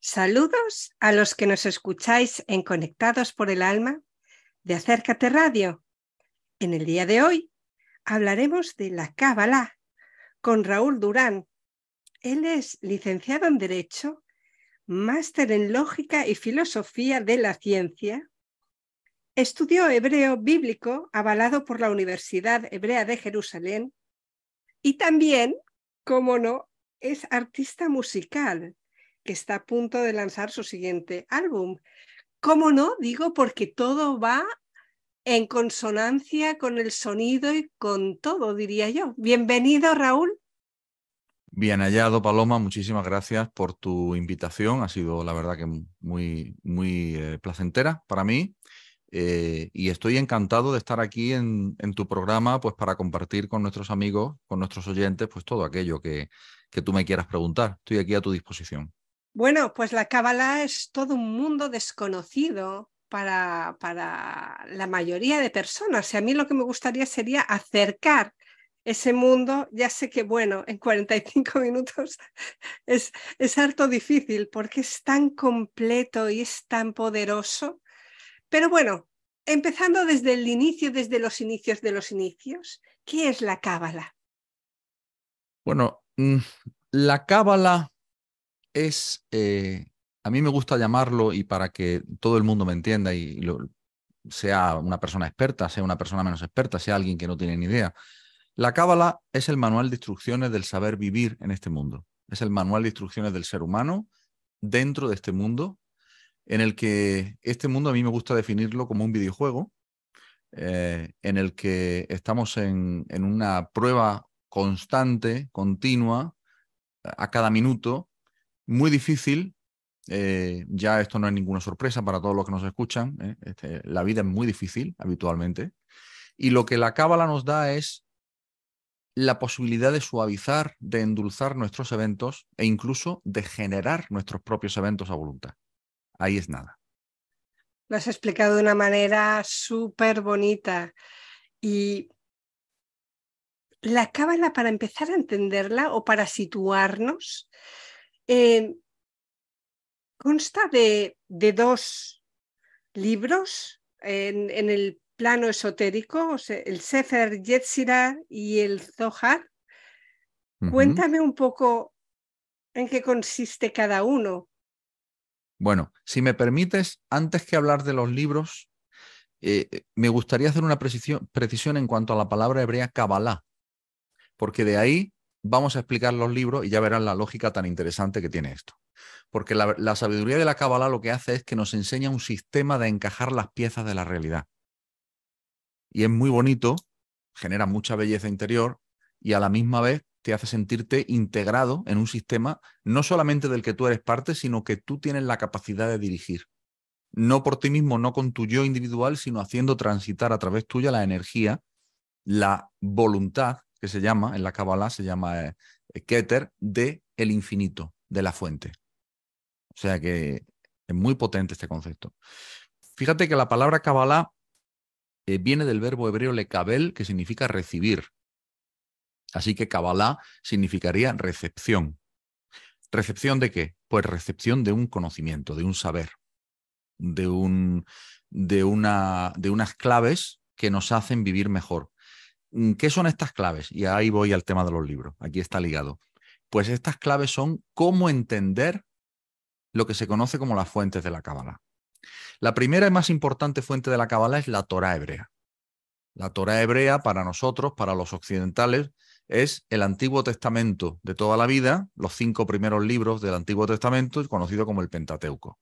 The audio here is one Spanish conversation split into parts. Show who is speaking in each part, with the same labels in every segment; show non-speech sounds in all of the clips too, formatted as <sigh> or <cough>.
Speaker 1: Saludos a los que nos escucháis en Conectados por el Alma de Acércate Radio. En el día de hoy hablaremos de la Cábala con Raúl Durán. Él es licenciado en Derecho, máster en Lógica y Filosofía de la Ciencia. Estudió hebreo bíblico avalado por la Universidad Hebrea de Jerusalén y también, como no, es artista musical que está a punto de lanzar su siguiente álbum. ¿Cómo no? Digo porque todo va en consonancia con el sonido y con todo, diría yo. Bienvenido, Raúl.
Speaker 2: Bien hallado, Paloma. Muchísimas gracias por tu invitación. Ha sido, la verdad, que muy, muy eh, placentera para mí. Eh, y estoy encantado de estar aquí en, en, tu programa, pues para compartir con nuestros amigos, con nuestros oyentes, pues todo aquello que, que tú me quieras preguntar. Estoy aquí a tu disposición.
Speaker 1: Bueno, pues la Cábala es todo un mundo desconocido para, para la mayoría de personas. Y a mí lo que me gustaría sería acercar ese mundo. Ya sé que, bueno, en 45 minutos <laughs> es, es harto difícil porque es tan completo y es tan poderoso. Pero bueno, empezando desde el inicio, desde los inicios de los inicios, ¿qué es la Cábala?
Speaker 2: Bueno, mm, la Cábala es, eh, a mí me gusta llamarlo y para que todo el mundo me entienda y sea una persona experta, sea una persona menos experta, sea alguien que no tiene ni idea. La Cábala es el manual de instrucciones del saber vivir en este mundo. Es el manual de instrucciones del ser humano dentro de este mundo, en el que este mundo a mí me gusta definirlo como un videojuego, eh, en el que estamos en, en una prueba constante, continua, a cada minuto, muy difícil. Eh, ya esto no es ninguna sorpresa para todos los que nos escuchan. ¿eh? Este, la vida es muy difícil habitualmente. Y lo que la cábala nos da es la posibilidad de suavizar, de endulzar nuestros eventos e incluso de generar nuestros propios eventos a voluntad. Ahí es nada.
Speaker 1: Lo has explicado de una manera súper bonita. Y la cábala, para empezar a entenderla o para situarnos, eh, consta de, de, dos libros en, en, el plano esotérico, o sea, el Sefer Yetzirah y el Zohar. Uh -huh. Cuéntame un poco en qué consiste cada uno.
Speaker 2: Bueno, si me permites, antes que hablar de los libros, eh, me gustaría hacer una precisión, precisión en cuanto a la palabra hebrea Kabbalah, porque de ahí vamos a explicar los libros y ya verán la lógica tan interesante que tiene esto. Porque la, sabiduría de la Kabbalah lo que hace es que nos enseña un sistema de encajar las piezas de la realidad. Y es muy bonito, genera mucha belleza interior y a la misma vez te hace sentirte integrado en un sistema no solamente del que tú eres parte, sino que tú tienes la capacidad de dirigir. No por ti mismo, no con tu yo individual, sino haciendo transitar a través tuya la energía, la voluntad que se llama, en la Kabbalah se llama eh, Keter, de el infinito, de la fuente. O sea que es muy potente este concepto. Fíjate que la palabra Kabbalah eh, viene del verbo hebreo lekabel, que significa recibir. Así que Kabbalah significaría recepción. ¿Recepción de qué? Pues recepción de un conocimiento, de un saber, de, un, de, una, de unas claves que nos hacen vivir mejor. Mm, ¿Qué son estas claves? Y ahí voy al tema de los libros. Aquí está ligado. Pues estas claves son cómo entender lo que se conoce como las fuentes de la Cábala. La primera y más importante fuente de la Cábala es la Torah hebrea. La Torah hebrea para nosotros, para los occidentales, es el Antiguo Testamento de toda la vida, los cinco primeros libros del Antiguo Testamento, conocido como el Pentateuco.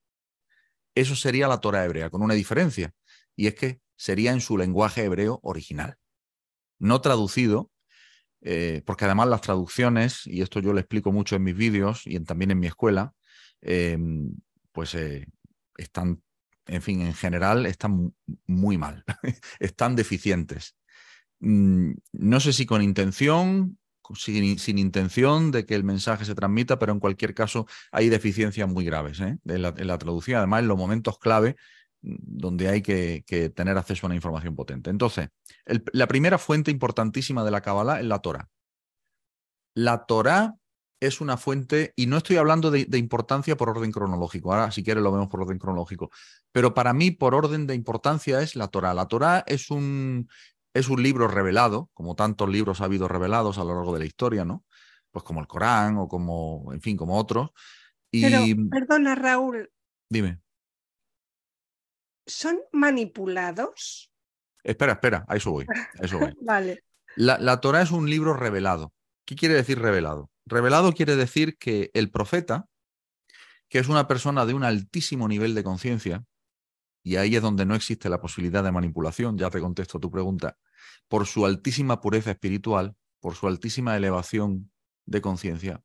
Speaker 2: Eso sería la Torah hebrea, con una diferencia, y es que sería en su lenguaje hebreo original no traducido, eh, porque además las traducciones, y esto yo lo explico mucho en mis vídeos y también en mi escuela, eh, pues eh, están, en fin, en general están muy mal, <laughs> están deficientes. Mm, no sé si con intención, sin, sin, intención de que el mensaje se transmita, pero en cualquier caso hay deficiencias muy graves en la traducción, además en los momentos clave donde hay que, que, tener acceso a una información potente. Entonces, el, la primera fuente importantísima de la Kabbalah es la Torah. La Torah es una fuente, y no estoy hablando de, importancia por orden cronológico, ahora si quieres lo vemos por orden cronológico, pero para mí por orden de importancia es la Torah. La Torah es un, es un libro revelado, como tantos libros ha habido revelados a lo largo de la historia, ¿no? Pues como el Corán o como, en fin, como otros. Y...
Speaker 1: Pero, perdona Raúl.
Speaker 2: Dime.
Speaker 1: ¿Son manipulados?
Speaker 2: Espera, espera, a eso voy. eso voy. <laughs>
Speaker 1: vale.
Speaker 2: La, la Torah es un libro revelado. ¿Qué quiere decir revelado? Revelado quiere decir que el profeta, que es una persona de un altísimo nivel de conciencia, y ahí es donde no existe la posibilidad de manipulación, ya te contesto tu pregunta, por su altísima pureza espiritual, por su altísima elevación de conciencia,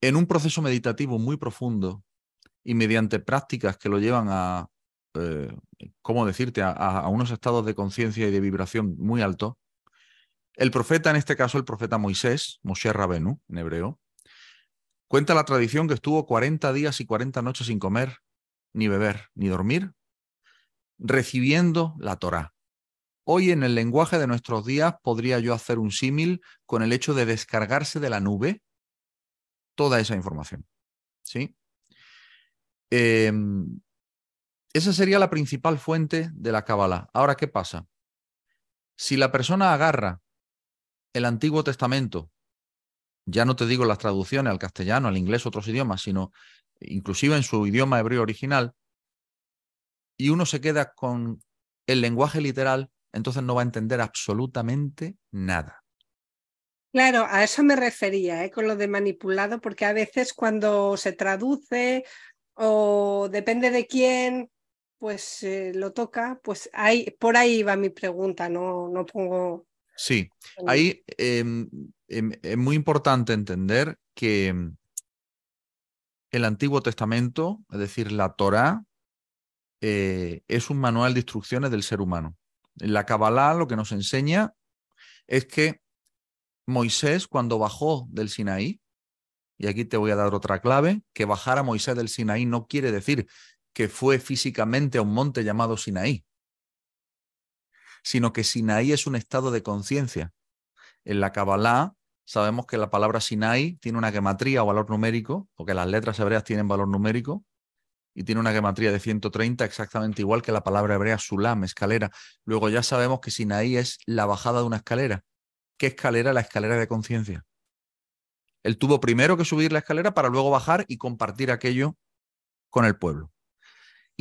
Speaker 2: en un proceso meditativo muy profundo y mediante prácticas que lo llevan a, eh, ¿cómo decirte?, a, unos estados de conciencia y de vibración muy altos, el profeta, en este caso el profeta Moisés, Moshe Rabenu, en hebreo, cuenta la tradición que estuvo 40 días y 40 noches sin comer, ni beber, ni dormir, recibiendo la Torá. Hoy en el lenguaje de nuestros días podría yo hacer un símil con el hecho de descargarse de la nube toda esa información. ¿Sí? Em, esa sería la principal fuente de la Kabbalah. Ahora, ¿qué pasa? Si la persona agarra el Antiguo Testamento, ya no te digo las traducciones al castellano, al inglés, otros idiomas, sino inclusive en su idioma hebreo original, y uno se queda con el lenguaje literal, entonces no va a entender absolutamente nada.
Speaker 1: Claro, a eso me refería, ¿eh? con lo de manipulado, porque a veces cuando se traduce o depende de quién, pues eh, lo toca, pues ahí, por ahí va mi pregunta, no, no pongo
Speaker 2: Sí, ahí em, em, es muy importante entender que em, el Antiguo Testamento, es decir, la Torá, eh, es un manual de instrucciones del ser humano. En la Kabbalah lo que nos enseña es que Moisés, cuando bajó del Sinaí, y aquí te voy a dar otra clave, que bajar a Moisés del Sinaí no quiere decir que fue físicamente a un monte llamado Sinaí sino que Sinaí es un estado de conciencia. En la Kabbalah sabemos que la palabra Sinai tiene una gematría o valor numérico, porque las letras hebreas tienen valor numérico, y tiene una gematría de 130 exactamente igual que la palabra hebrea sulam, escalera. Luego ya sabemos que Sinaí es la bajada de una escalera. ¿Qué escalera? La escalera de conciencia. Él tuvo primero que subir la escalera para luego bajar y compartir aquello con el pueblo.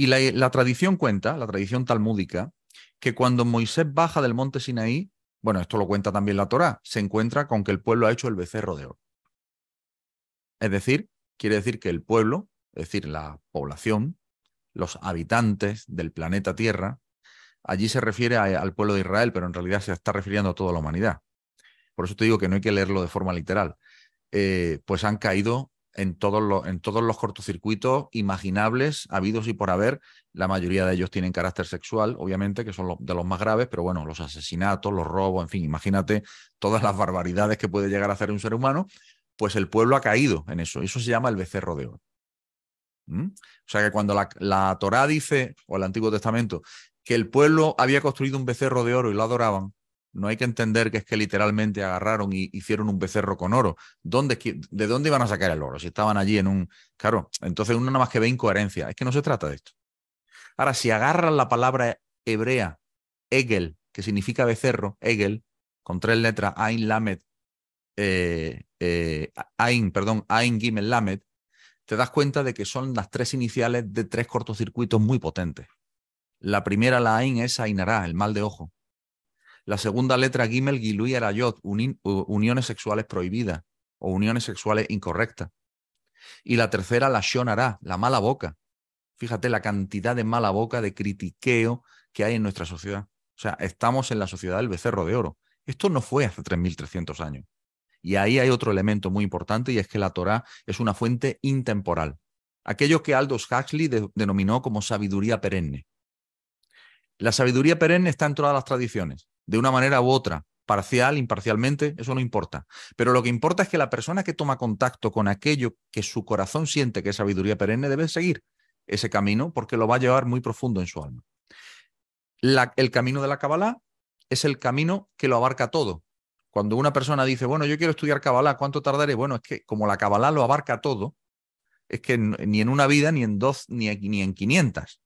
Speaker 2: Y la, tradición cuenta, la tradición talmúdica, que cuando Moisés baja del monte Sinaí, bueno, esto lo cuenta también la Torá, se encuentra con que el pueblo ha hecho el becerro de oro. Es decir, quiere decir que el pueblo, es decir, la población, los habitantes del planeta Tierra, allí se refiere al pueblo de Israel, pero en realidad se está refiriendo a toda la humanidad. Por eso te digo que no hay que leerlo de forma literal. Eh, pues han caído en todos, los, en todos los cortocircuitos imaginables, habidos y por haber. La mayoría de ellos tienen carácter sexual, obviamente, que son de los más graves, pero bueno, los asesinatos, los robos, en fin, imagínate todas las barbaridades que puede llegar a hacer un ser humano, pues el pueblo ha caído en eso. Eso se llama el becerro de oro. ¿Mm? O sea que cuando la, la Torá dice, o el Antiguo Testamento, que el pueblo había construido un becerro de oro y lo adoraban, no hay que entender que es que literalmente agarraron y hicieron un becerro con oro. ¿Dónde, ¿De dónde iban a sacar el oro? Si estaban allí en un... Claro, entonces uno nada más que ve incoherencia. Es que no se trata de esto. Ahora, si agarran la palabra hebrea, Egel, que significa becerro, Egel, con tres letras, Ain Lamed, eh, eh, Ain, perdón, Ain Gimel Lamed, te das cuenta de que son las tres iniciales de tres cortocircuitos muy potentes. La primera, la Ain, es Ainará, el mal de ojo. La segunda letra, Gimel, Gilui, Arayot, uniones sexuales prohibidas o uniones sexuales incorrectas. Y la tercera, la Shonara, la mala boca. Fíjate la cantidad de mala boca, de critiqueo que hay en nuestra sociedad. O sea, estamos en la sociedad del becerro de oro. Esto no fue hace 3.300 años. Y ahí hay otro elemento muy importante y es que la Torá es una fuente intemporal. Aquello que Aldous Huxley denominó como sabiduría perenne. La sabiduría perenne está en todas las tradiciones de una manera u otra, parcial, imparcialmente, eso no importa. Pero lo que importa es que la persona que toma contacto con aquello que su corazón siente que es sabiduría perenne debe seguir ese camino porque lo va a llevar muy profundo en su alma. el camino de la Kabbalah es el camino que lo abarca todo. Cuando una persona dice, bueno, yo quiero estudiar Kabbalah, ¿cuánto tardaré? Bueno, es que como la Kabbalah lo abarca todo, es que ni en una vida, ni en dos, ni, ni en 500.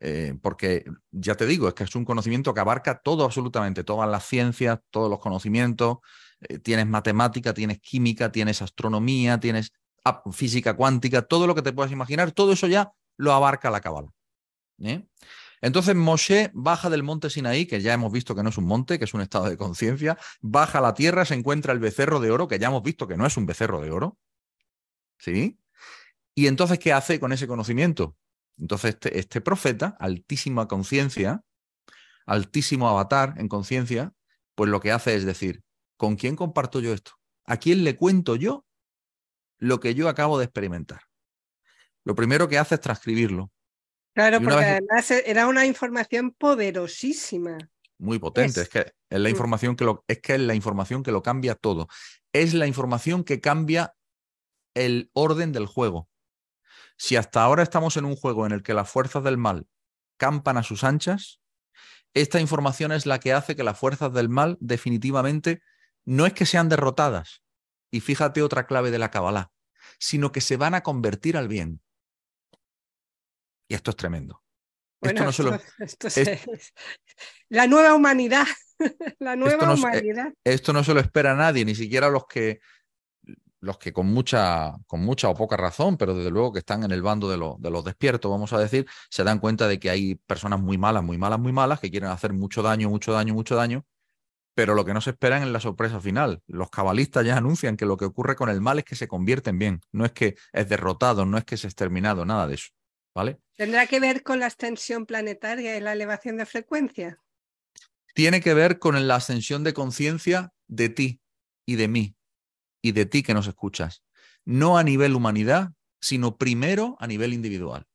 Speaker 2: Eh, porque ya te digo, es que es un conocimiento que abarca todo absolutamente, todas las ciencias, todos los conocimientos. Eh, tienes matemática, tienes química, tienes astronomía, tienes física cuántica, todo lo que te puedas imaginar, todo eso ya lo abarca la Kabbalah. ¿eh? Entonces Moshe baja del monte Sinaí, que ya hemos visto que no es un monte, que es un estado de conciencia, baja a la tierra, se encuentra el becerro de oro, que ya hemos visto que no es un becerro de oro. ¿Sí? Y entonces, ¿qué hace con ese conocimiento? Entonces, este, este profeta, altísima conciencia, altísimo avatar en conciencia, pues lo que hace es decir, ¿con quién comparto yo esto? ¿A quién le cuento yo lo que yo acabo de experimentar? Lo primero que hace es transcribirlo.
Speaker 1: Claro, porque además e, era una información poderosísima.
Speaker 2: Muy potente, es, que es la mm. información que lo, es que es la información que lo cambia todo. Es la información que cambia el orden del juego. Si hasta ahora estamos en un juego en el que las fuerzas del mal campan a sus anchas, esta información es la que hace que las fuerzas del mal definitivamente no es que sean derrotadas, y fíjate otra clave de la Kabbalah, sino que se van a convertir al bien. Y esto es tremendo.
Speaker 1: esto no solo, es, la nueva humanidad. <laughs> la nueva esto no, humanidad.
Speaker 2: Esto no se lo espera nadie, ni siquiera los que, los que con mucha, con mucha o poca razón, pero desde luego que están en el bando de, de los despiertos, vamos a decir, se dan cuenta de que hay personas muy malas, muy malas, muy malas, que quieren hacer mucho daño, mucho daño, mucho daño, pero lo que no se esperan es la sorpresa final. Los cabalistas ya anuncian que lo que ocurre con el mal es que se convierte en bien, no es que es derrotado, no es que es exterminado, nada de eso.
Speaker 1: ¿Tendrá que ver con la extensión planetaria y la elevación de frecuencia?
Speaker 2: Tiene que ver con la ascensión de conciencia de ti y de mí y de ti que nos escuchas. No a nivel humanidad, sino primero a nivel individual.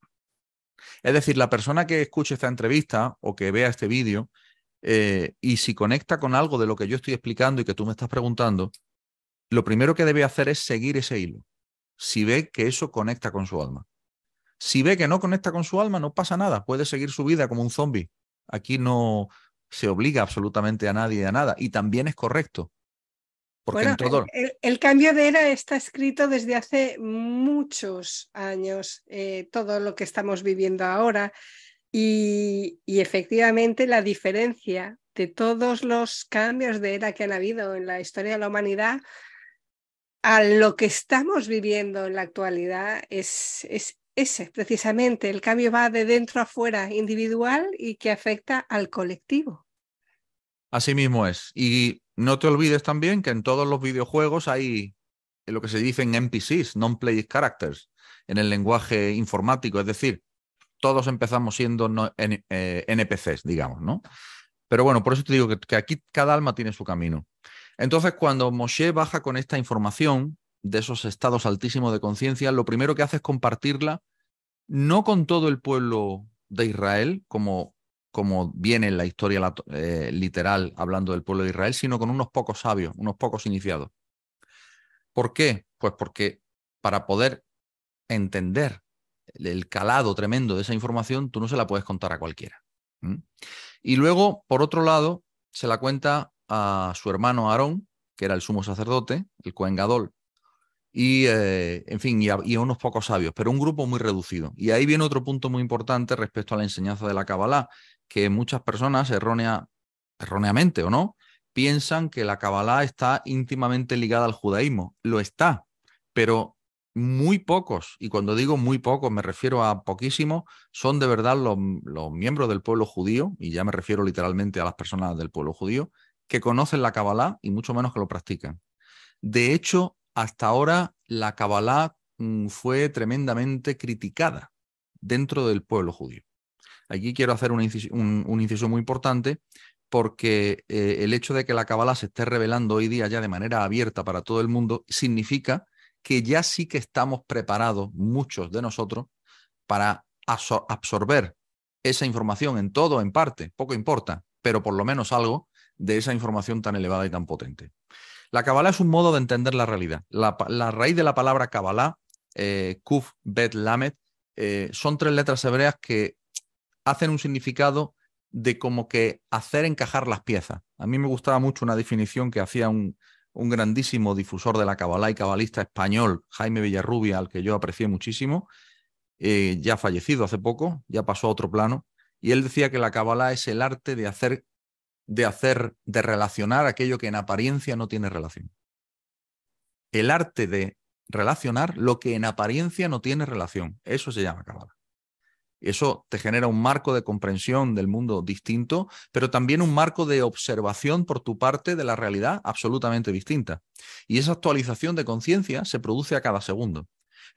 Speaker 2: Es decir, la persona que escuche esta entrevista o que vea este vídeo eh, y si conecta con algo de lo que yo estoy explicando y que tú me estás preguntando, lo primero que debe hacer es seguir ese hilo, si ve que eso conecta con su alma. Si ve que no conecta con su alma, no pasa nada, puede seguir su vida como un zombie. Aquí no se obliga absolutamente a nadie a nada y también es correcto. Porque en todo...
Speaker 1: el, cambio de era está escrito desde hace muchos años, eh, todo lo que estamos viviendo ahora. Y, y, efectivamente la diferencia de todos los cambios de era que han habido en la historia de la humanidad a lo que estamos viviendo en la actualidad es, es ese, precisamente, el cambio va de dentro a fuera, individual y que afecta al colectivo.
Speaker 2: Así mismo es. Y no te olvides también que en todos los videojuegos hay lo que se dice en NPCs, non-play characters, en el lenguaje informático, es decir, todos empezamos siendo NPCs, eh, digamos, ¿no? Pero bueno, por eso te digo que, que, aquí cada alma tiene su camino. Entonces, cuando Moshe baja con esta información, de esos estados altísimos de conciencia, lo primero que hace es compartirla no con todo el pueblo de Israel, como, como viene en la historia eh, literal hablando del pueblo de Israel, sino con unos pocos sabios, unos pocos iniciados. ¿Por qué? Pues porque para poder entender el calado tremendo de esa información, tú no se la puedes contar a cualquiera. Y luego, por otro lado, se la cuenta a su hermano Aarón, que era el sumo sacerdote, el Cohen Gadol, y, eh, en fin, y a, unos pocos sabios, pero un grupo muy reducido. Y ahí viene otro punto muy importante respecto a la enseñanza de la Kabbalah, que muchas personas, errónea, erróneamente o no, piensan que la Kabbalah está íntimamente ligada al judaísmo. Lo está, pero muy pocos, y cuando digo muy pocos me refiero a poquísimos, son de verdad los, los miembros del pueblo judío, y ya me refiero literalmente a las personas del pueblo judío, que conocen la Kabbalah y mucho menos que lo practican. De hecho, hasta ahora la Kabbalah mm, fue tremendamente criticada dentro del pueblo judío. Aquí quiero hacer un inciso, muy importante porque eh, el hecho de que la Kabbalah se esté revelando hoy día ya de manera abierta para todo el mundo significa que ya sí que estamos preparados, muchos de nosotros, para absorber esa información en todo, en parte, poco importa, pero por lo menos algo de esa información tan elevada y tan potente. La Kabbalah es un modo de entender la realidad. La, raíz de la palabra Kabbalah, eh, Kuf, Bet, Lamet, eh, son tres letras hebreas que hacen un significado de como que hacer encajar las piezas. A mí me gustaba mucho una definición que hacía un, grandísimo difusor de la cabalá y cabalista español, Jaime Villarrubia, al que yo aprecié muchísimo, eh, ya fallecido hace poco, ya pasó a otro plano, y él decía que la cabalá es el arte de hacer, de hacer, de relacionar aquello que en apariencia no tiene relación. El arte de relacionar lo que en apariencia no tiene relación. Eso se llama cabalá. Eso te genera un marco de comprensión del mundo distinto, pero también un marco de observación por tu parte de la realidad absolutamente distinta. Y esa actualización de conciencia se produce a cada segundo.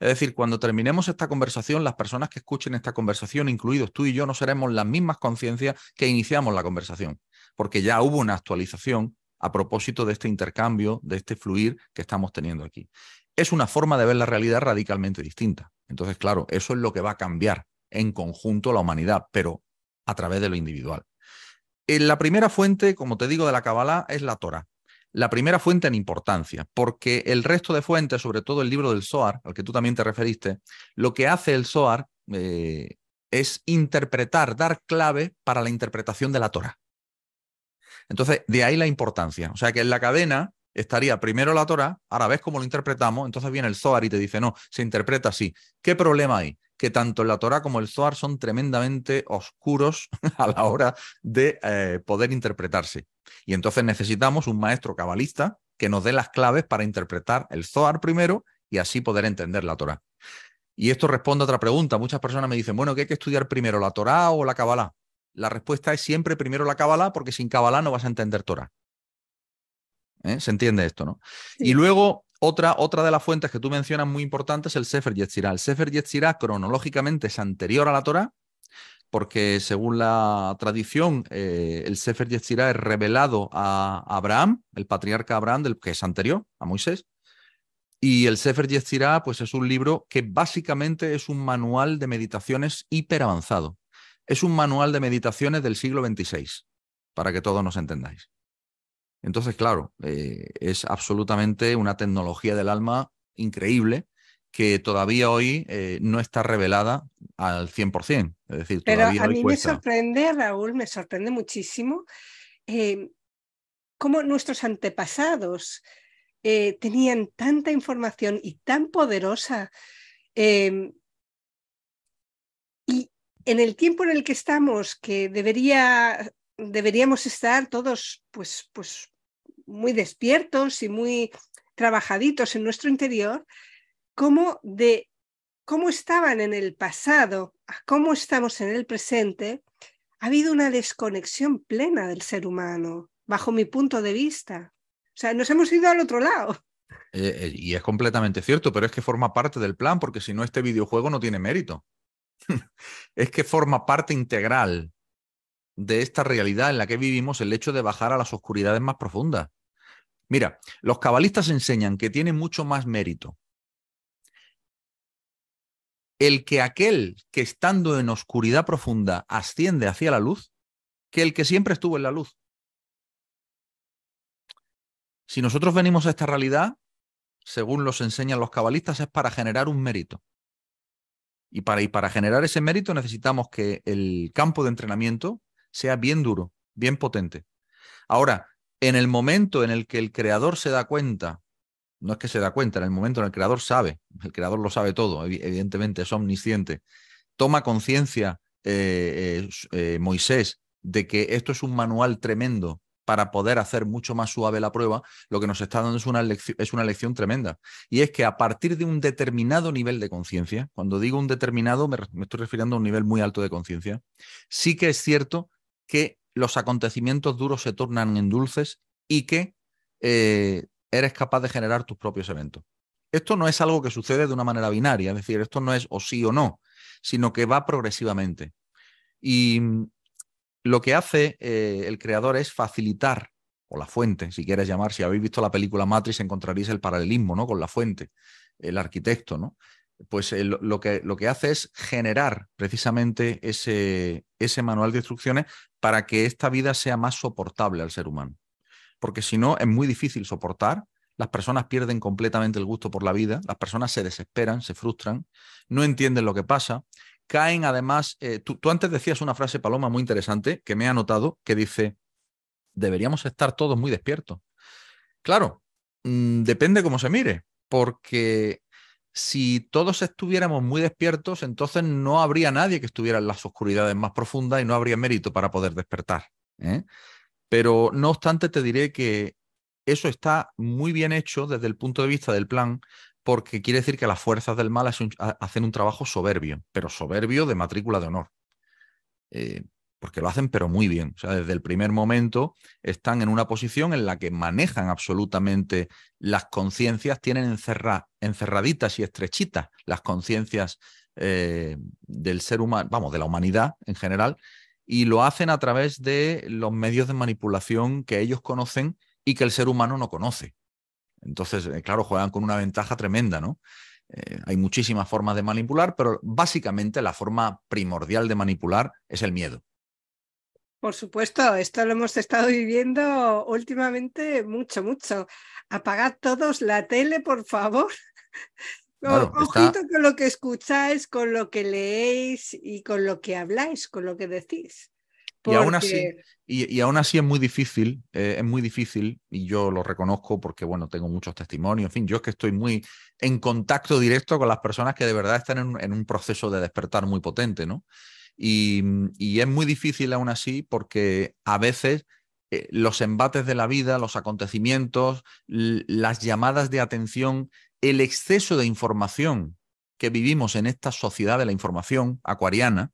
Speaker 2: Es decir, cuando terminemos esta conversación, las personas que escuchen esta conversación, incluidos tú y yo, no seremos las mismas conciencias que iniciamos la conversación, porque ya hubo una actualización a propósito de este intercambio, de este fluir que estamos teniendo aquí. Es una forma de ver la realidad radicalmente distinta. Entonces, claro, eso es lo que va a cambiar en conjunto la humanidad, pero a través de lo individual. En la primera fuente, como te digo, de la Kabbalah es la Torah. La primera fuente en importancia, porque el resto de fuentes, sobre todo el libro del Zohar, al que tú también te referiste, lo que hace el Zohar eh, es interpretar, dar clave para la interpretación de la Torah. Entonces, de ahí la importancia. O sea que en la cadena estaría primero la Torah, ahora ves cómo lo interpretamos, entonces viene el Zohar y te dice, no, se interpreta así. ¿Qué problema hay? Que tanto la Torah como el Zohar son tremendamente oscuros <laughs> a la hora de eh, poder interpretarse. Y entonces necesitamos un maestro cabalista que nos dé las claves para interpretar el Zohar primero y así poder entender la Torah. Y esto responde a otra pregunta. Muchas personas me dicen, bueno, ¿qué hay que estudiar primero, la Torah o la Kabbalah? La respuesta es siempre primero la Kabbalah, porque sin Kabbalah no vas a entender Torah. ¿Eh? Se entiende esto, ¿no? Y luego otra, otra de las fuentes que tú mencionas muy importante es el Sefer Yetzirah. El Sefer Yetzirah cronológicamente es anterior a la Torah, porque según la tradición, eh, el Sefer Yetzirah es revelado a Abraham, el patriarca Abraham, del, que es anterior a Moisés. Y el Sefer Yetzirah, pues es un libro que básicamente es un manual de meditaciones hiper avanzado. Es un manual de meditaciones del siglo XXVI, para que todos nos entendáis. Entonces, claro, eh, es absolutamente una tecnología del alma increíble que todavía hoy eh, no está revelada al 100%. Es decir,
Speaker 1: Pero a mí me sorprende, Raúl, me sorprende muchísimo eh, cómo nuestros antepasados tenían tanta información y tan poderosa. Y en el tiempo en el que estamos, que debería deberíamos estar todos pues, pues muy despiertos y muy trabajaditos en nuestro interior, como de cómo estaban en el pasado a cómo estamos en el presente, ha habido una desconexión plena del ser humano, bajo mi punto de vista. O sea, nos hemos ido al otro lado.
Speaker 2: Eh, eh, y es completamente cierto, pero es que forma parte del plan, porque si no, este videojuego no tiene mérito. <laughs> es que forma parte integral de esta realidad en la que vivimos el hecho de bajar a las oscuridades más profundas. Mira, los cabalistas enseñan que tiene mucho más mérito el que aquel que estando en oscuridad profunda asciende hacia la luz que el que siempre estuvo en la luz. Si nosotros venimos a esta realidad, según los enseñan los cabalistas, es para generar un mérito. Y para, y para generar ese mérito necesitamos que el campo de entrenamiento sea bien duro, bien potente. Ahora, en el momento en el que el creador se da cuenta, no es que se da cuenta, en el momento en el creador sabe, el creador lo sabe todo, evidentemente es omnisciente, toma conciencia eh, eh, eh, Moisés de que esto es un manual tremendo para poder hacer mucho más suave la prueba, lo que nos está dando es una, lección, es una lección tremenda. Y es que a partir de un determinado nivel de conciencia, cuando digo un determinado, me, me, estoy refiriendo a un nivel muy alto de conciencia, sí que es cierto que los acontecimientos duros se tornan en dulces y que eh, eres capaz de generar tus propios eventos. Esto no es algo que sucede de una manera binaria, es decir, esto no es o sí o no, sino que va progresivamente. Y mm, lo que hace eh, el creador es facilitar, o la fuente, si quieres llamar, si habéis visto la película Matrix encontraréis el paralelismo ¿no? con la fuente, el arquitecto, ¿no? pues eh, lo, que, lo, que, hace es generar precisamente ese, ese manual de instrucciones para que esta vida sea más soportable al ser humano. Porque si no, es muy difícil soportar. Las personas pierden completamente el gusto por la vida, las personas se desesperan, se frustran, no entienden lo que pasa, caen además, eh, tú, tú, antes decías una frase, Paloma, muy interesante, que me he anotado, que dice, deberíamos estar todos muy despiertos. Claro, mmm, depende cómo se mire, porque si todos estuviéramos muy despiertos, entonces no habría nadie que estuviera en las oscuridades más profundas y no habría mérito para poder despertar. ¿eh? Pero no obstante, te diré que eso está muy bien hecho desde el punto de vista del plan, porque quiere decir que las fuerzas del mal hacen un trabajo soberbio, pero soberbio de matrícula de honor. Eh, porque lo hacen pero muy bien. O sea, desde el primer momento están en una posición en la que manejan absolutamente las conciencias, tienen encerraditas y estrechitas las conciencias eh, del ser humano, vamos, de la humanidad en general, y lo hacen a través de los medios de manipulación que ellos conocen y que el ser humano no conoce. Entonces, eh, claro, juegan con una ventaja tremenda, ¿no? Eh, hay muchísimas formas de manipular, pero básicamente la forma primordial de manipular es el miedo.
Speaker 1: Por supuesto, esto lo hemos estado viviendo últimamente mucho, mucho. Apagad todos la tele, por favor. <laughs> Claro, Ojito con lo que escucháis, con lo que leéis y con lo que habláis, con lo que decís.
Speaker 2: Y, aún así, y, aún así es muy difícil, eh, es muy difícil, y yo lo reconozco porque, bueno, tengo muchos testimonios, en fin, yo es que estoy muy en contacto directo con las personas que de verdad están en, en un proceso de despertar muy potente, ¿no? Mm, y, es muy difícil aún así porque a veces eh, los embates de la vida, los acontecimientos, las llamadas de atención, el exceso de información que vivimos en esta sociedad de la información acuariana,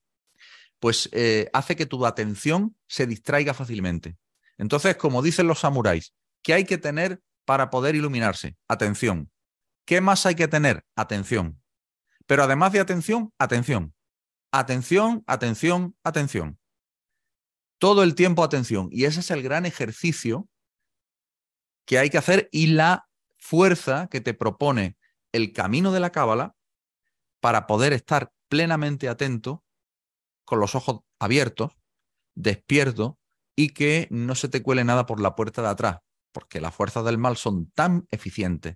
Speaker 2: pues eh, hace que tu atención se distraiga fácilmente. Entonces, como dicen los samuráis, ¿qué hay que tener para poder iluminarse? Atención. ¿Qué más hay que tener? Atención. Pero además de atención, atención. Atención, atención, atención. Todo el tiempo atención. Y ese es el gran ejercicio que hay que hacer y la fuerza que te propone el camino de la cábala para poder estar plenamente atento, con los ojos abiertos, despierto y que no se te cuele nada por la puerta de atrás, porque las fuerzas del mal son tan eficientes,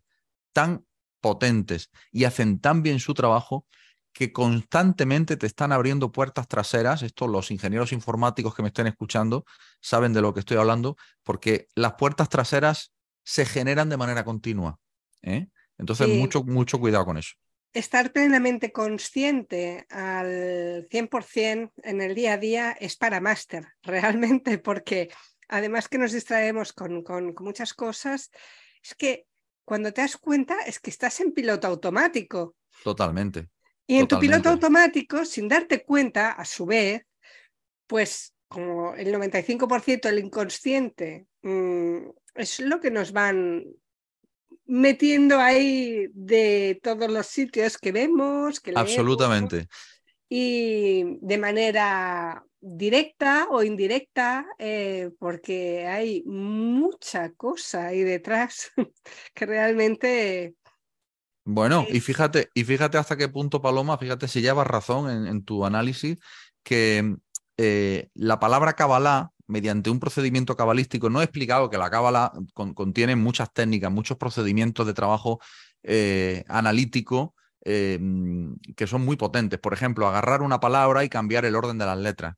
Speaker 2: tan potentes y hacen tan bien su trabajo que constantemente te están abriendo puertas traseras. Esto los ingenieros informáticos que me estén escuchando saben de lo que estoy hablando, porque las puertas traseras se generan de manera continua. ¿eh? Entonces, mucho, mucho cuidado con eso.
Speaker 1: Estar plenamente consciente al 100% en el día a día es para máster, <laughs> realmente, porque además que nos distraemos con, con muchas cosas, es que cuando te das cuenta es que estás en piloto automático.
Speaker 2: Totalmente.
Speaker 1: Y en tu piloto automático, sin darte cuenta, a su vez, pues como el 95% del inconsciente mm, es lo que nos van metiendo ahí de todos los sitios que vemos, que
Speaker 2: leemos, Absolutamente.
Speaker 1: Y de manera directa o indirecta, eh, porque hay mucha cosa ahí detrás <laughs> que realmente
Speaker 2: bueno, y fíjate, y fíjate hasta qué punto, Paloma, fíjate si llevas razón en, tu análisis, que eh, la palabra cabalá, mediante un procedimiento cabalístico, no he explicado que la cábala contiene muchas técnicas, muchos procedimientos de trabajo eh, analítico eh, que son muy potentes. Por ejemplo, agarrar una palabra y cambiar el orden de las letras.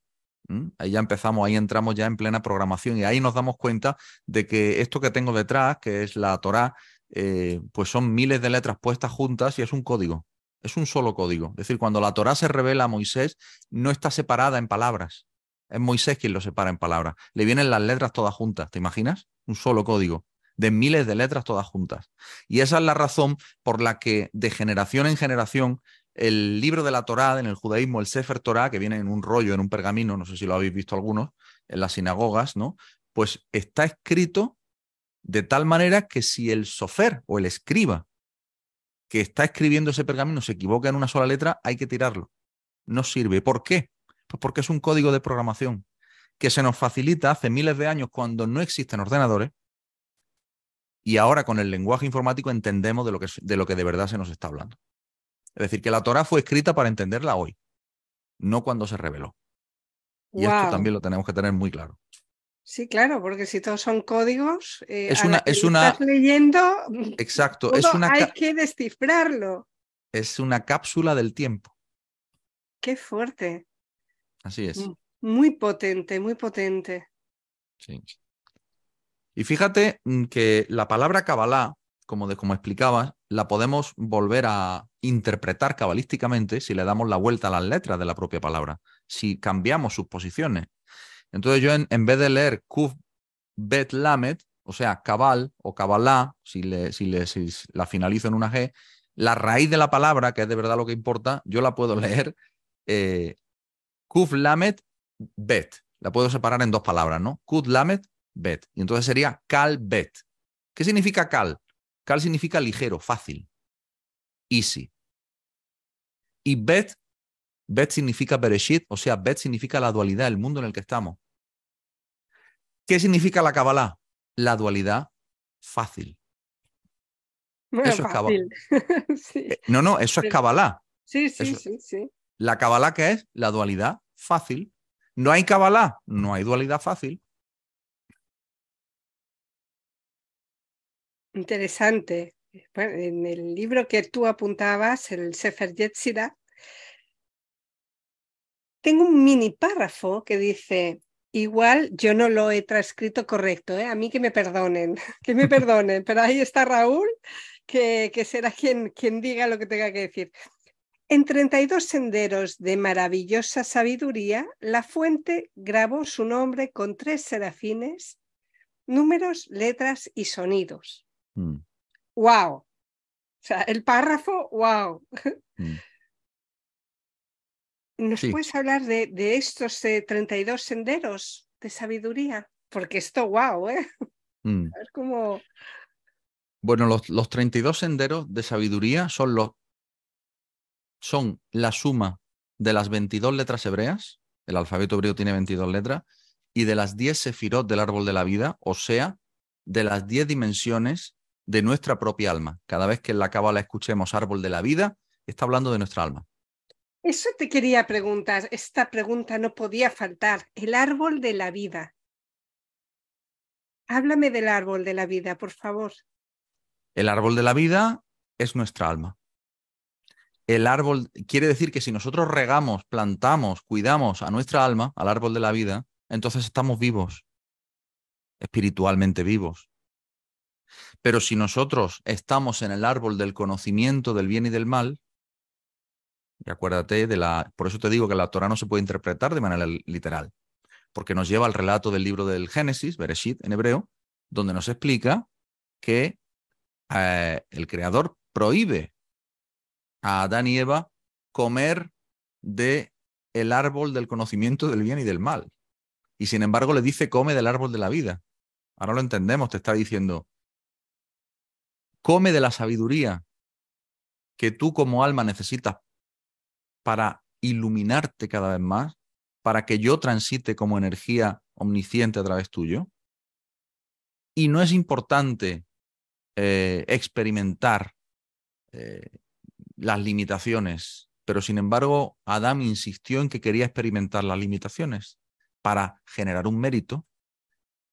Speaker 2: Ahí ya empezamos, ahí entramos ya en plena programación y ahí nos damos cuenta de que esto que tengo detrás, que es la Torá, eh, pues son miles de letras puestas juntas y es un código, es un solo código. Es decir, cuando la Torah se revela a Moisés, no está separada en palabras. Es Moisés quien lo separa en palabras. Le vienen las letras todas juntas, ¿te imaginas? Un solo código de miles de letras todas juntas. Y esa es la razón por la que de generación en generación el libro de la Torá en el judaísmo, el Sefer Torah, que viene en un rollo, en un pergamino, no sé si lo habéis visto algunos, en las sinagogas, ¿no? Pues está escrito de tal manera que si el sofer o el escriba que está escribiendo ese pergamino se equivoca en una sola letra, hay que tirarlo. No sirve. ¿Por qué? Pues porque es un código de programación que se nos facilita hace miles de años cuando no existen ordenadores y ahora con el lenguaje informático entendemos de lo que, de, lo que de verdad se nos está hablando. Es decir, que la Torah fue escrita para entenderla hoy, no cuando se reveló. Y esto también lo tenemos que tener muy claro.
Speaker 1: Sí, claro, porque si todos son códigos,
Speaker 2: eh, es una, es una...
Speaker 1: estás leyendo,
Speaker 2: exacto, es una
Speaker 1: hay que descifrarlo.
Speaker 2: Es una cápsula del tiempo.
Speaker 1: Qué fuerte.
Speaker 2: Así es.
Speaker 1: Muy potente, muy potente.
Speaker 2: Sí. Y fíjate mm, que la palabra Kabbalah, como, de, como explicabas, la podemos volver a interpretar cabalísticamente si le damos la vuelta a las letras de la propia palabra, si cambiamos sus posiciones. Entonces yo en, vez de leer Kuf Bet Lamet, o sea, Cabal o Kabbalah, si, le, si, le, si la finalizo en una G, la raíz de la palabra, que es de verdad lo que importa, yo la puedo <laughs> leer eh, Kuf Lamet Bet. La puedo separar en dos palabras, ¿no? Kuf Lamet Bet. Y entonces sería Kal Bet. ¿Qué significa Kal? Kal significa ligero, fácil, easy. Y Bet, Bet significa Bereshit, o sea, Bet significa la dualidad, el mundo en el que estamos. ¿Qué significa la Kabbalah? La dualidad fácil.
Speaker 1: eso es Kabbalah. <laughs>
Speaker 2: Eh, no, no, eso es Kabbalah.
Speaker 1: Sí, sí, sí, sí.
Speaker 2: La Kabbalah que es la dualidad fácil. No hay Kabbalah, no hay dualidad fácil.
Speaker 1: Interesante. en el libro que tú apuntabas, el Sefer Yetzirah, tengo un mini párrafo que dice, igual yo no lo he transcrito correcto, ¿eh? a mí que me perdonen, <laughs> que me <laughs> perdonen, pero ahí está Raúl, que, que será quien, quien diga lo que tenga que decir. En 32 senderos de maravillosa sabiduría, la fuente grabó su nombre con tres serafines, números, letras y sonidos. ¡Wow! Mm. O sea, el párrafo, wow. Mm. ¿Nos puedes hablar de, estos 32 eh, senderos de sabiduría? Porque esto, wow, ¿eh? Mm. Es como...
Speaker 2: Bueno, los, los 32 senderos de sabiduría son, los, son la suma de las 22 letras hebreas, el alfabeto hebreo tiene 22 letras, y de las 10 sefirot del árbol de la vida, o sea, de las 10 dimensiones de nuestra propia alma. Cada vez que en la cábala escuchemos árbol de la vida, está hablando de nuestra alma.
Speaker 1: Eso te quería preguntar, esta pregunta no podía faltar. El árbol de la vida. Háblame del árbol de la vida, por favor.
Speaker 2: El árbol de la vida es nuestra alma. El árbol quiere decir que si nosotros regamos, plantamos, cuidamos a nuestra alma, al árbol de la vida, entonces estamos vivos, espiritualmente vivos. Pero si nosotros estamos en el árbol del conocimiento del bien y del mal, acuérdate de la. Por eso te digo que la Torah no se puede interpretar de manera literal, porque nos lleva al relato del libro del Génesis, Bereshit en hebreo, donde nos explica que eh, el Creador prohíbe a Adán y Eva comer de el árbol del conocimiento del bien y del mal. Y sin embargo le dice come del árbol de la vida. Ahora lo entendemos, te está diciendo, come de la sabiduría que tú como alma necesitas para iluminarte cada vez más, para que yo transite como energía omnisciente a través tuyo. Y no es importante eh, experimentar eh, las limitaciones, pero sin embargo Adán insistió en que quería experimentar las limitaciones para generar un mérito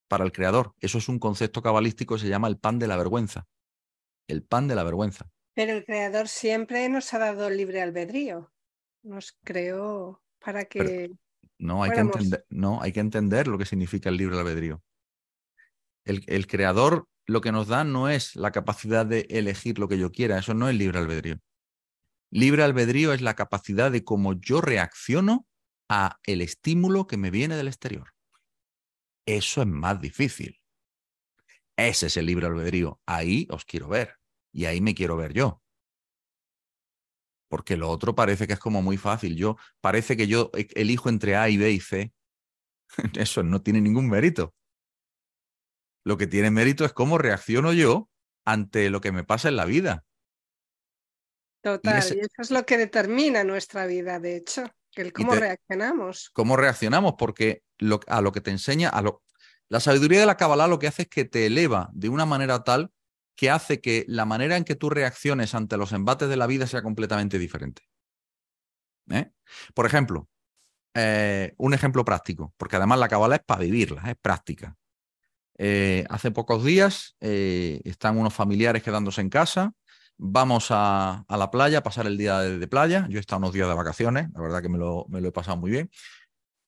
Speaker 2: para el creador. Eso es un concepto cabalístico que se llama el pan de la vergüenza el pan de la vergüenza.
Speaker 1: Pero el creador siempre nos ha dado libre albedrío. Nos creó para que...
Speaker 2: no, hay que entender, no, hay que entender lo que significa el libre albedrío. El, el creador lo que nos da no es la capacidad de elegir lo que yo quiera, eso no es libre albedrío. Libre albedrío es la capacidad de cómo yo reacciono a el estímulo que me viene del exterior. Eso es más difícil. Ese es el libre albedrío. Ahí os quiero ver y ahí me quiero ver yo. Porque lo otro parece que es como muy fácil. Yo parece que yo e, elijo entre A y B y C. <laughs> Eso no tiene ningún mérito. Lo que tiene mérito es cómo reacciono yo ante lo que me pasa en la vida.
Speaker 1: Total, y, eso es lo que determina nuestra vida, de hecho, el cómo reaccionamos.
Speaker 2: Cómo reaccionamos, porque a lo que te enseña, a lo, la sabiduría de la Kabbalah lo que hace es que te eleva de una manera tal que hace que la manera en que tú reacciones ante los embates de la vida sea completamente diferente. ¿Eh? Por ejemplo, eh, un ejemplo práctico, porque además la Kabbalah es para vivirla, es práctica. Eh, hace pocos días están unos familiares quedándose en casa vamos a, la playa, a pasar el día de, playa. Yo he estado unos días de vacaciones, la verdad que me lo, he pasado muy bien.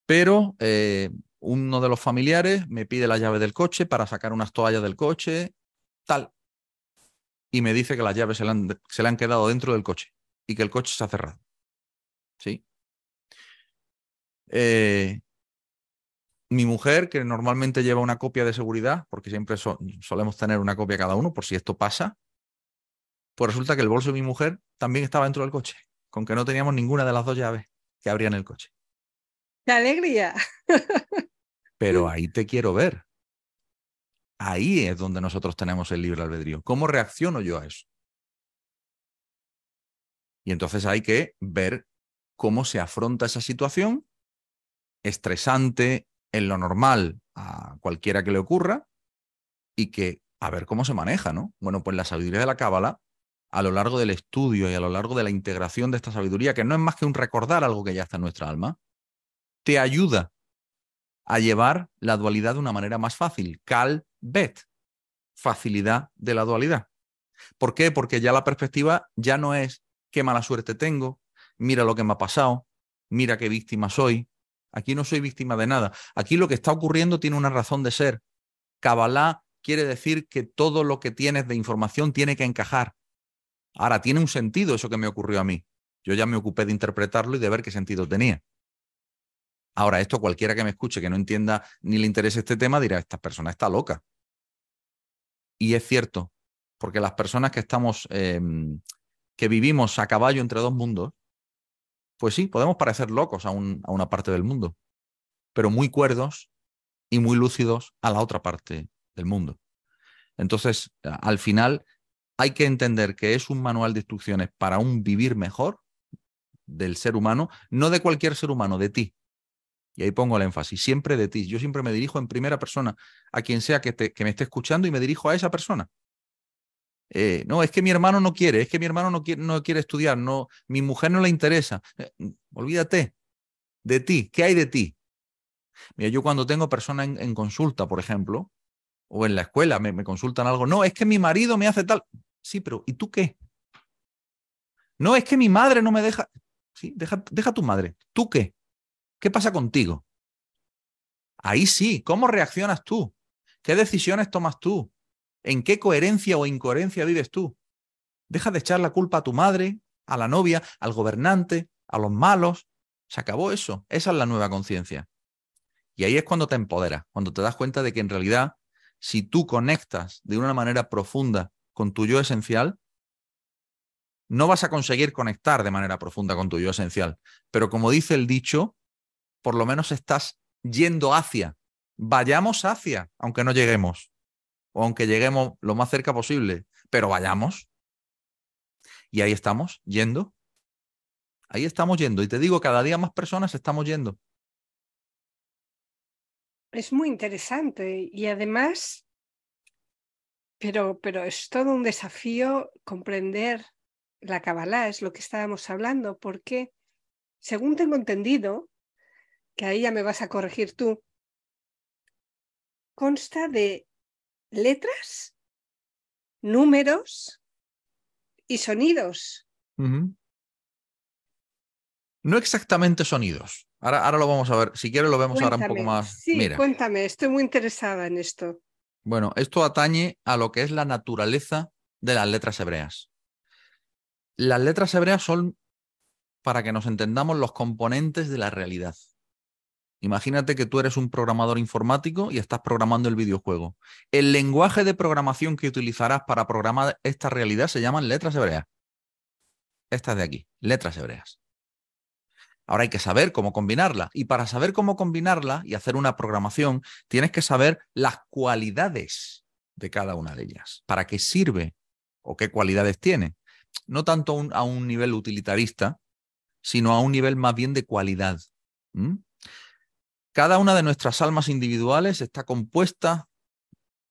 Speaker 2: Pero eh, uno de los familiares me pide la llave del coche para sacar unas toallas del coche, tal. Y me dice que las llaves se le han, se le han quedado dentro del coche y que el coche se ha cerrado. ¿Sí? Eh, mi mujer, que normalmente lleva una copia de seguridad, porque siempre solemos tener una copia cada uno por si esto pasa, pues resulta que el bolso de mi mujer también estaba dentro del coche, con que no teníamos ninguna de las dos llaves que abrían el coche.
Speaker 1: ¡Qué alegría! <laughs>
Speaker 2: Pero ahí te quiero ver. Ahí es donde nosotros tenemos el libre albedrío. ¿Cómo reacciono yo a eso? Y entonces hay que ver cómo se afronta esa situación estresante, en lo normal a cualquiera que le ocurra y que a ver cómo se maneja, ¿no? Bueno, pues la sabiduría de la cábala, a lo largo del estudio y a lo largo de la integración de esta sabiduría, que no es más que un recordar algo que ya está en nuestra alma, te ayuda a llevar la dualidad de una manera más fácil. Cal, bet, facilidad de la dualidad. ¿Por qué? Porque ya la perspectiva ya no es qué mala suerte tengo, mira lo que me ha pasado, mira qué víctima soy, Aquí no soy víctima de nada. Aquí lo que está ocurriendo tiene una razón de ser. Kabbalah quiere decir que todo lo que tienes de información tiene que encajar. Ahora, tiene un sentido eso que me ocurrió a mí. Yo ya me ocupé de interpretarlo y de ver qué sentido tenía. Ahora, esto cualquiera que me escuche que no entienda ni le interese este tema dirá, esta persona está loca. Y es cierto, porque las personas que estamos, em, que vivimos a caballo entre dos mundos, pues sí, podemos parecer locos a, una parte del mundo, pero muy cuerdos y muy lúcidos a la otra parte del mundo. Entonces, al final, hay que entender que es un manual de instrucciones para un vivir mejor del ser humano, no de cualquier ser humano, de ti. Y ahí pongo el énfasis, siempre de ti. Yo siempre me dirijo en primera persona a quien sea que, que me esté escuchando y me dirijo a esa persona. Eh, no, es que mi hermano no quiere, es que mi hermano no quiere, no quiere estudiar, no, mi mujer no le interesa. Eh, olvídate de ti, ¿qué hay de ti? Mira, yo cuando tengo personas en, consulta, por ejemplo, o en la escuela me, consultan algo, no, es que mi marido me hace tal. Sí, pero ¿y tú qué? No, es que mi madre no me deja. Sí, deja, deja tu madre. ¿Tú qué? ¿Qué pasa contigo? Ahí sí, ¿cómo reaccionas tú? ¿Qué decisiones tomas tú? ¿En qué coherencia o incoherencia vives tú? Deja de echar la culpa a tu madre, a la novia, al gobernante, a los malos. Se acabó eso. Esa es la nueva conciencia. Y ahí es cuando te empoderas, cuando te das cuenta de que en realidad, si tú conectas de una manera profunda con tu yo esencial, no vas a conseguir conectar de manera profunda con tu yo esencial. Pero como dice el dicho, por lo menos estás yendo hacia. Vayamos hacia, aunque no lleguemos o aunque lleguemos lo más cerca posible, pero vayamos. Y ahí estamos, yendo. Ahí estamos yendo. Y te digo, cada día más personas estamos yendo.
Speaker 1: Es muy interesante y además, pero, pero es todo un desafío comprender la Kabbalah, es lo que estábamos hablando, porque según tengo entendido, que ahí ya me vas a corregir tú, consta de letras, números y sonidos.
Speaker 2: No exactamente sonidos. Ahora, ahora, lo vamos a ver. Si quieres lo vemos ahora un poco más.
Speaker 1: Sí, cuéntame, estoy muy interesada en esto.
Speaker 2: Bueno, esto atañe a lo que es la naturaleza de las letras hebreas. Las letras hebreas son, para que nos entendamos, los componentes de la realidad. Imagínate que tú eres un programador informático y estás programando el videojuego. El lenguaje de programación que utilizarás para programar esta realidad se llaman letras hebreas. Estas de aquí, letras hebreas. Ahora hay que saber cómo combinarla. Y para saber cómo combinarla y hacer una programación, tienes que saber las cualidades de cada una de ellas. ¿Para qué sirve o qué cualidades tiene? No tanto a un nivel utilitarista, sino a un nivel más bien de cualidad. Cada una de nuestras almas individuales está compuesta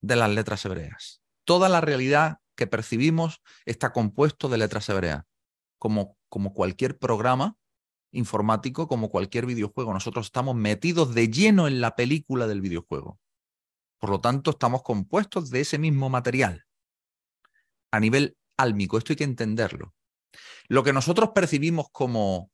Speaker 2: de las letras hebreas. Toda la realidad que percibimos está compuesto de letras hebreas. Como, como cualquier programa informático, como cualquier videojuego, nosotros estamos metidos de lleno en la película del videojuego. Por lo tanto, estamos compuestos de ese mismo material. A nivel álmico, esto hay que entenderlo. Lo que nosotros percibimos como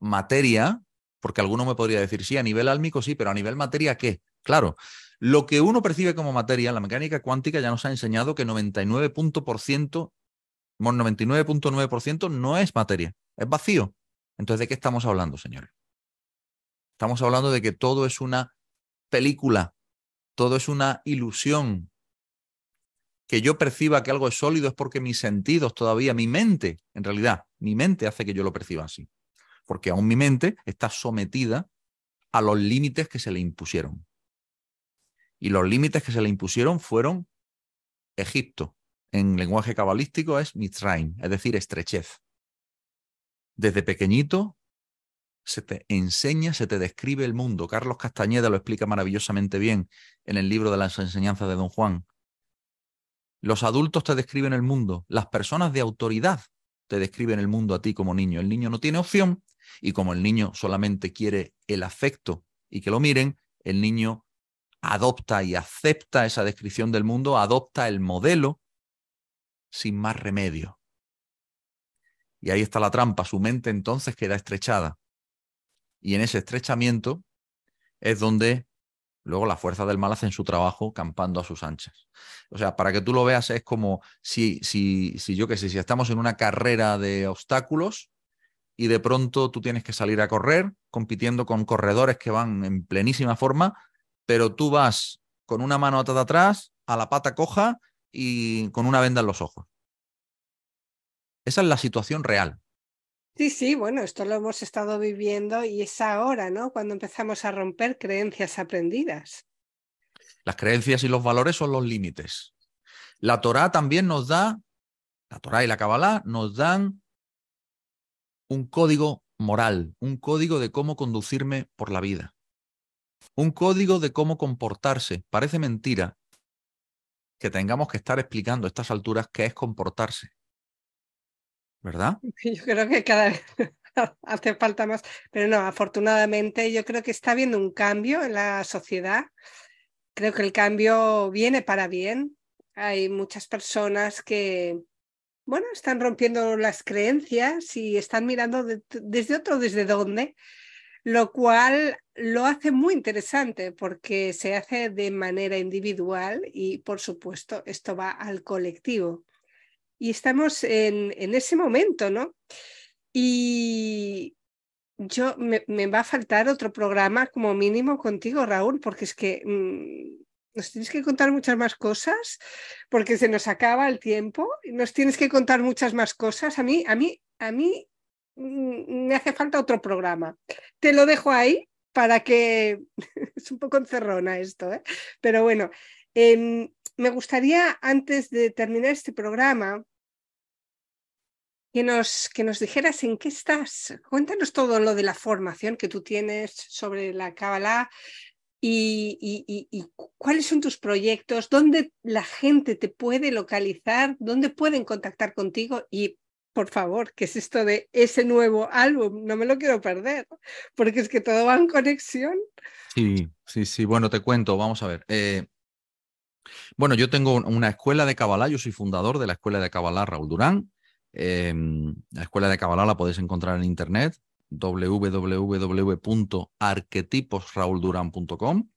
Speaker 2: materia, porque alguno me podría decir, sí, a nivel álmico sí, pero a nivel materia, ¿qué? Claro, lo que uno percibe como materia, la mecánica cuántica ya nos ha enseñado que 99.9% no es materia, es vacío. Entonces, ¿de qué estamos hablando, señores? Estamos hablando de que todo es una película, todo es una ilusión. Que yo perciba que algo es sólido es porque mis sentidos todavía, mi mente, en realidad, mi mente hace que yo lo perciba así. Porque aún mi mente está sometida a los límites que se le impusieron. Y los límites que se le impusieron fueron Egipto. En lenguaje cabalístico es Mitzrayim, es decir, estrechez. Desde pequeñito se te enseña, se te describe el mundo. Carlos Castañeda lo explica maravillosamente bien en el libro de las enseñanzas de Don Juan. Los adultos te describen el mundo, las personas de autoridad te describen el mundo a ti como niño. El niño no tiene opción y como el niño solamente quiere el afecto y que lo miren, el niño adopta y acepta esa descripción del mundo, adopta el modelo sin más remedio. Y ahí está la trampa, su mente entonces queda estrechada. Y en ese estrechamiento es donde luego la fuerza del mal hacen su trabajo campando a sus anchas. O sea, para que tú lo veas, es como si, si, si yo qué sé, si estamos en una carrera de obstáculos y de pronto tú tienes que salir a correr compitiendo con corredores que van en plenísima forma, pero tú vas con una mano atada atrás, a la pata coja y con una venda en los ojos. Esa es la situación real.
Speaker 1: Sí, sí, bueno, esto lo hemos estado viviendo y es ahora, ¿no? Cuando empezamos a romper creencias aprendidas.
Speaker 2: Las creencias y los valores son los límites. La Torá también nos da, la Torá y la Kabbalah nos dan un código moral, un código de cómo conducirme por la vida, un código de cómo comportarse. Parece mentira que tengamos que estar explicando a estas alturas qué es comportarse. ¿verdad? <laughs>
Speaker 1: Yo creo que cada vez <laughs> hace falta más, pero no, afortunadamente yo creo que está habiendo un cambio en la sociedad. Creo que el cambio viene para bien. Hay muchas personas que, bueno, están rompiendo las creencias y están mirando desde otro, desde dónde, lo cual lo hace muy interesante porque se hace de manera individual y, por supuesto, esto va al colectivo y estamos en, ese momento, ¿no? Y yo me, va a faltar otro programa como mínimo contigo, Raúl, porque es que mm, nos tienes que contar muchas más cosas, porque se nos acaba el tiempo, nos tienes que contar muchas más cosas. A mí, a mí, a mí mm, me hace falta otro programa. Te lo dejo ahí para que <laughs> es un poco encerrona esto, ¿eh? pero bueno, em, me gustaría, antes de terminar este programa, que nos, que nos dijeras en qué estás. Cuéntanos todo lo de la formación que tú tienes sobre la Kabbalah y, cuáles son tus proyectos, dónde la gente te puede localizar, dónde pueden contactar contigo y por favor, ¿qué es esto de ese nuevo álbum? No me lo quiero perder, porque es que todo va en conexión.
Speaker 2: Sí, sí, sí. Bueno, te cuento, vamos a ver. Eh, bueno, yo tengo una escuela de Kabbalah, yo soy fundador de la escuela de Kabbalah Raúl Durán. Em, la escuela de Kabbalah la podéis encontrar en internet www.arquetiposraulduran.com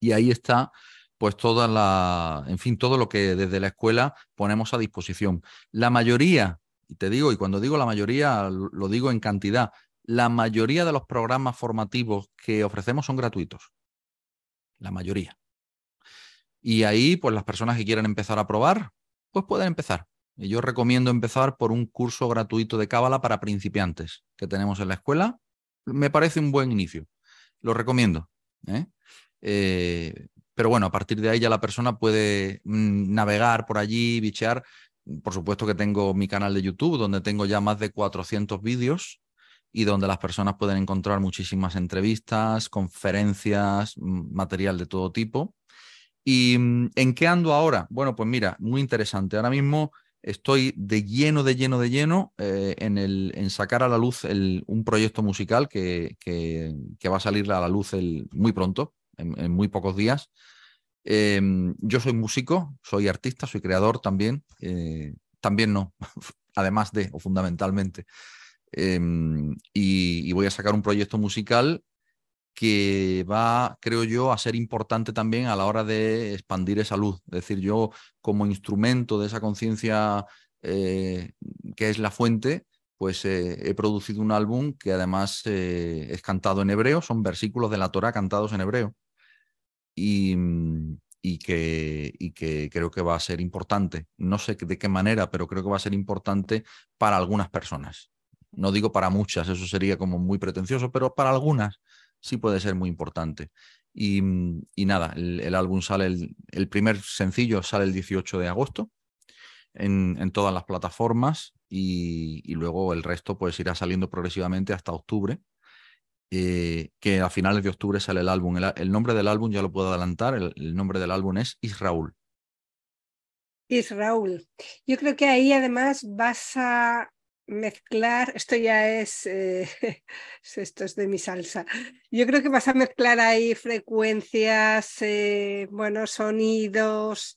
Speaker 2: y ahí está pues toda la, en fin, todo lo que desde la escuela ponemos a disposición. La mayoría, y te digo, y cuando digo la mayoría, lo digo en cantidad, la mayoría de los programas formativos que ofrecemos son gratuitos. La mayoría. Y ahí, pues las personas que quieran empezar a probar, pues pueden empezar. Y yo recomiendo empezar por un curso gratuito de Cábala para principiantes que tenemos en la escuela. Me parece un buen inicio. Lo recomiendo. ¿eh? Eh, pero bueno, a partir de ahí ya la persona puede mm, navegar por allí, bichear. Por supuesto que tengo mi canal de YouTube, donde tengo ya más de 400 vídeos y donde las personas pueden encontrar muchísimas entrevistas, conferencias, material de todo tipo. ¿Y mm, en qué ando ahora? Bueno, pues mira, muy interesante. Ahora mismo estoy de lleno, de lleno, de lleno eh, en, el, en sacar a la luz un proyecto musical que, va a salir a la luz muy pronto, en, muy pocos días. Em, yo soy músico, soy artista, soy creador también. Eh, también no, <laughs> además de, o fundamentalmente. Em, y, voy a sacar un proyecto musical que va, creo yo, a ser importante también a la hora de expandir esa luz. Es decir, yo como instrumento de esa conciencia eh, que es la fuente, pues eh, he producido un álbum que además eh, es cantado en hebreo, son versículos de la Torah cantados en hebreo. Y, y que, y que creo que va a ser importante. No sé de qué manera, pero creo que va a ser importante para algunas personas. No digo para muchas, eso sería como muy pretencioso, pero para algunas sí puede ser muy importante. Y, y nada, el, álbum sale, el, el, primer sencillo sale el 18 de agosto en, en todas las plataformas y, y, luego el resto pues irá saliendo progresivamente hasta octubre eh, que a finales de octubre sale el álbum. El, nombre del álbum ya lo puedo adelantar, el, nombre del álbum es Israel.
Speaker 1: Israel. Yo creo que ahí además vas a mezclar, esto ya es, eh, <laughs> esto es de mi salsa, yo creo que vas a mezclar ahí frecuencias, eh, bueno, sonidos,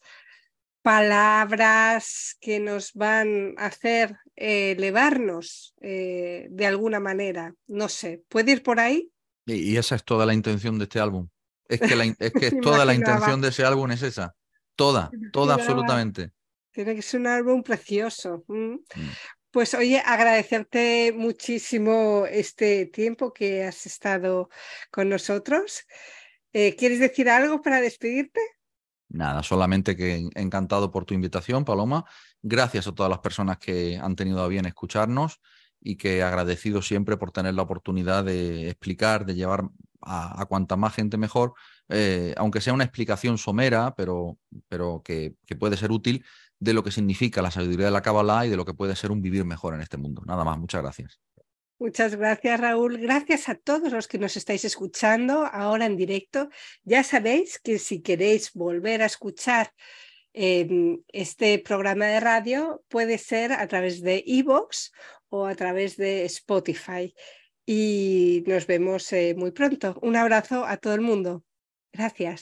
Speaker 1: palabras que nos van a hacer eh, elevarnos eh, de alguna manera. No sé, ¿puede ir por ahí?
Speaker 2: Y, esa es toda la intención de este álbum. Es que, es que <laughs> toda la intención de ese álbum es esa. Toda, toda absolutamente.
Speaker 1: Tiene que ser un álbum precioso. Mm. Pues oye, agradecerte muchísimo este tiempo que has estado con nosotros. Eh, ¿Quieres decir algo para despedirte?
Speaker 2: Nada, solamente que encantado por tu invitación, Paloma. Gracias a todas las personas que han tenido a bien escucharnos y que agradecido siempre por tener la oportunidad de explicar, de llevar a, cuanta más gente mejor, eh, aunque sea una explicación somera, pero, pero que, que, puede ser útil de lo que significa la sabiduría de la Kabbalah y de lo que puede ser un vivir mejor en este mundo. Nada más, muchas gracias.
Speaker 1: Muchas gracias, Raúl. Gracias a todos los que nos estáis escuchando ahora en directo. Ya sabéis que si queréis volver a escuchar em, este programa de radio, puede ser a través de iVoox o a través de Spotify. Y nos vemos eh, muy pronto. Un abrazo a todo el mundo. Gracias.